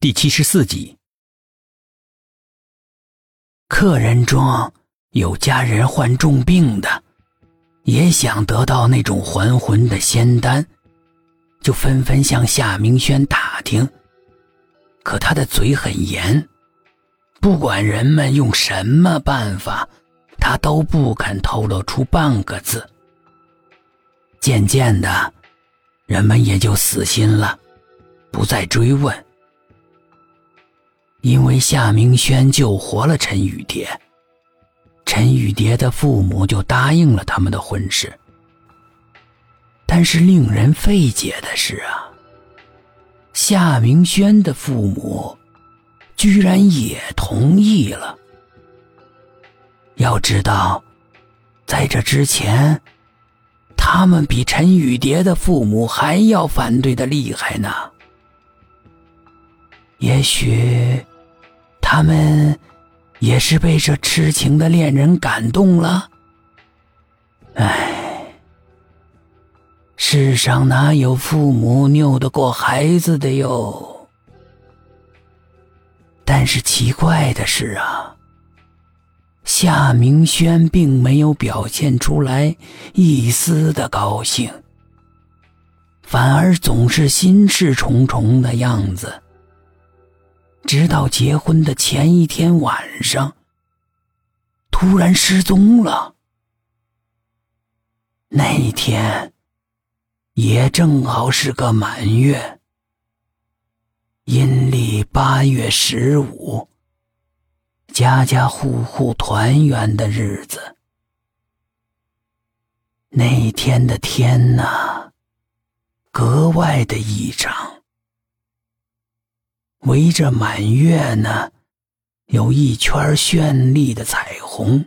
第七十四集，客人中有家人患重病的，也想得到那种还魂的仙丹，就纷纷向夏明轩打听。可他的嘴很严，不管人们用什么办法，他都不肯透露出半个字。渐渐的，人们也就死心了，不再追问。因为夏明轩救活了陈雨蝶，陈雨蝶的父母就答应了他们的婚事。但是令人费解的是啊，夏明轩的父母居然也同意了。要知道，在这之前，他们比陈雨蝶的父母还要反对的厉害呢。也许。他们也是被这痴情的恋人感动了。唉，世上哪有父母拗得过孩子的哟？但是奇怪的是啊，夏明轩并没有表现出来一丝的高兴，反而总是心事重重的样子。直到结婚的前一天晚上，突然失踪了。那一天，也正好是个满月，阴历八月十五，家家户户团圆的日子。那一天的天呐，格外的异常。围着满月呢，有一圈绚丽的彩虹。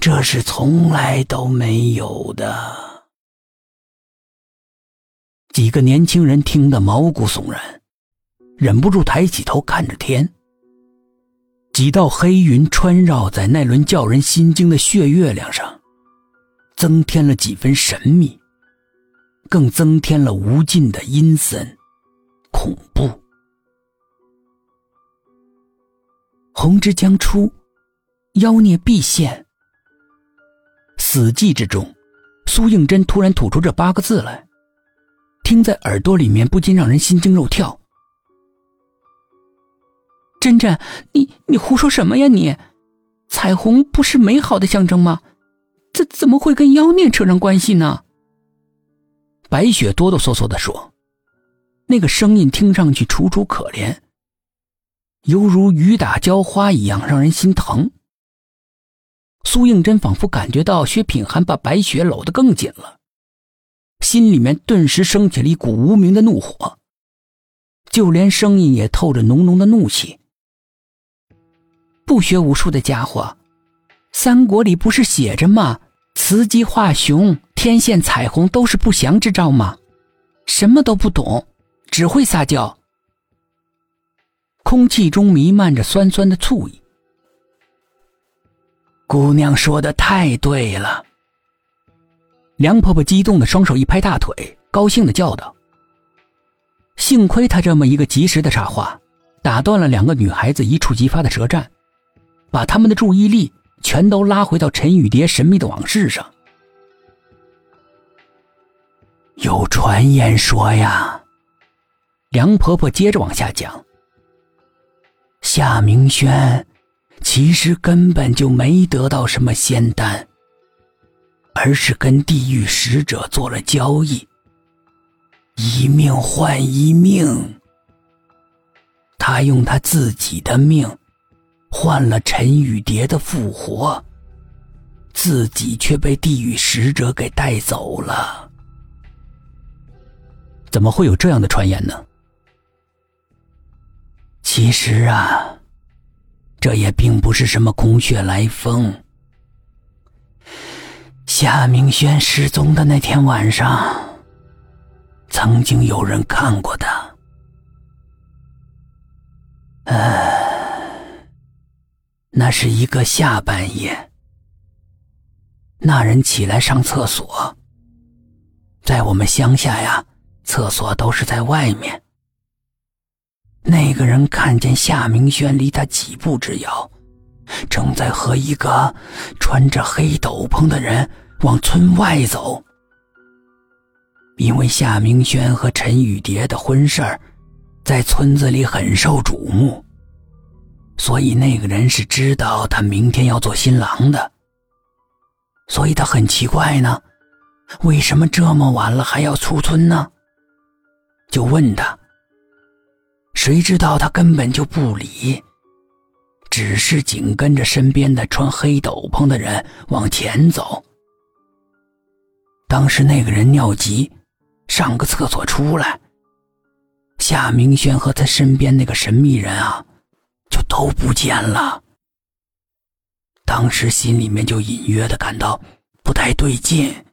这是从来都没有的。几个年轻人听得毛骨悚然，忍不住抬起头看着天。几道黑云穿绕在那轮叫人心惊的血月亮上，增添了几分神秘，更增添了无尽的阴森、恐怖。红之将出，妖孽必现。死寂之中，苏应真突然吐出这八个字来，听在耳朵里面不禁让人心惊肉跳。真真，你你胡说什么呀你？彩虹不是美好的象征吗？这怎么会跟妖孽扯上关系呢？白雪哆哆嗦嗦的说，那个声音听上去楚楚可怜。犹如雨打浇花一样，让人心疼。苏应真仿佛感觉到薛品涵把白雪搂得更紧了，心里面顿时升起了一股无名的怒火，就连声音也透着浓浓的怒气。不学无术的家伙，三国里不是写着吗？雌鸡化雄，天现彩虹，都是不祥之兆吗？什么都不懂，只会撒娇。空气中弥漫着酸酸的醋意。姑娘说的太对了。梁婆婆激动的双手一拍大腿，高兴的叫道：“幸亏她这么一个及时的插话，打断了两个女孩子一触即发的舌战，把他们的注意力全都拉回到陈雨蝶神秘的往事上。有传言说呀，梁婆婆接着往下讲。”夏明轩其实根本就没得到什么仙丹，而是跟地狱使者做了交易，一命换一命。他用他自己的命换了陈雨蝶的复活，自己却被地狱使者给带走了。怎么会有这样的传言呢？其实啊，这也并不是什么空穴来风。夏明轩失踪的那天晚上，曾经有人看过他。呃，那是一个下半夜，那人起来上厕所，在我们乡下呀，厕所都是在外面。那个人看见夏明轩离他几步之遥，正在和一个穿着黑斗篷的人往村外走。因为夏明轩和陈雨蝶的婚事儿，在村子里很受瞩目，所以那个人是知道他明天要做新郎的。所以他很奇怪呢，为什么这么晚了还要出村呢？就问他。谁知道他根本就不理，只是紧跟着身边的穿黑斗篷的人往前走。当时那个人尿急，上个厕所出来，夏明轩和他身边那个神秘人啊，就都不见了。当时心里面就隐约的感到不太对劲。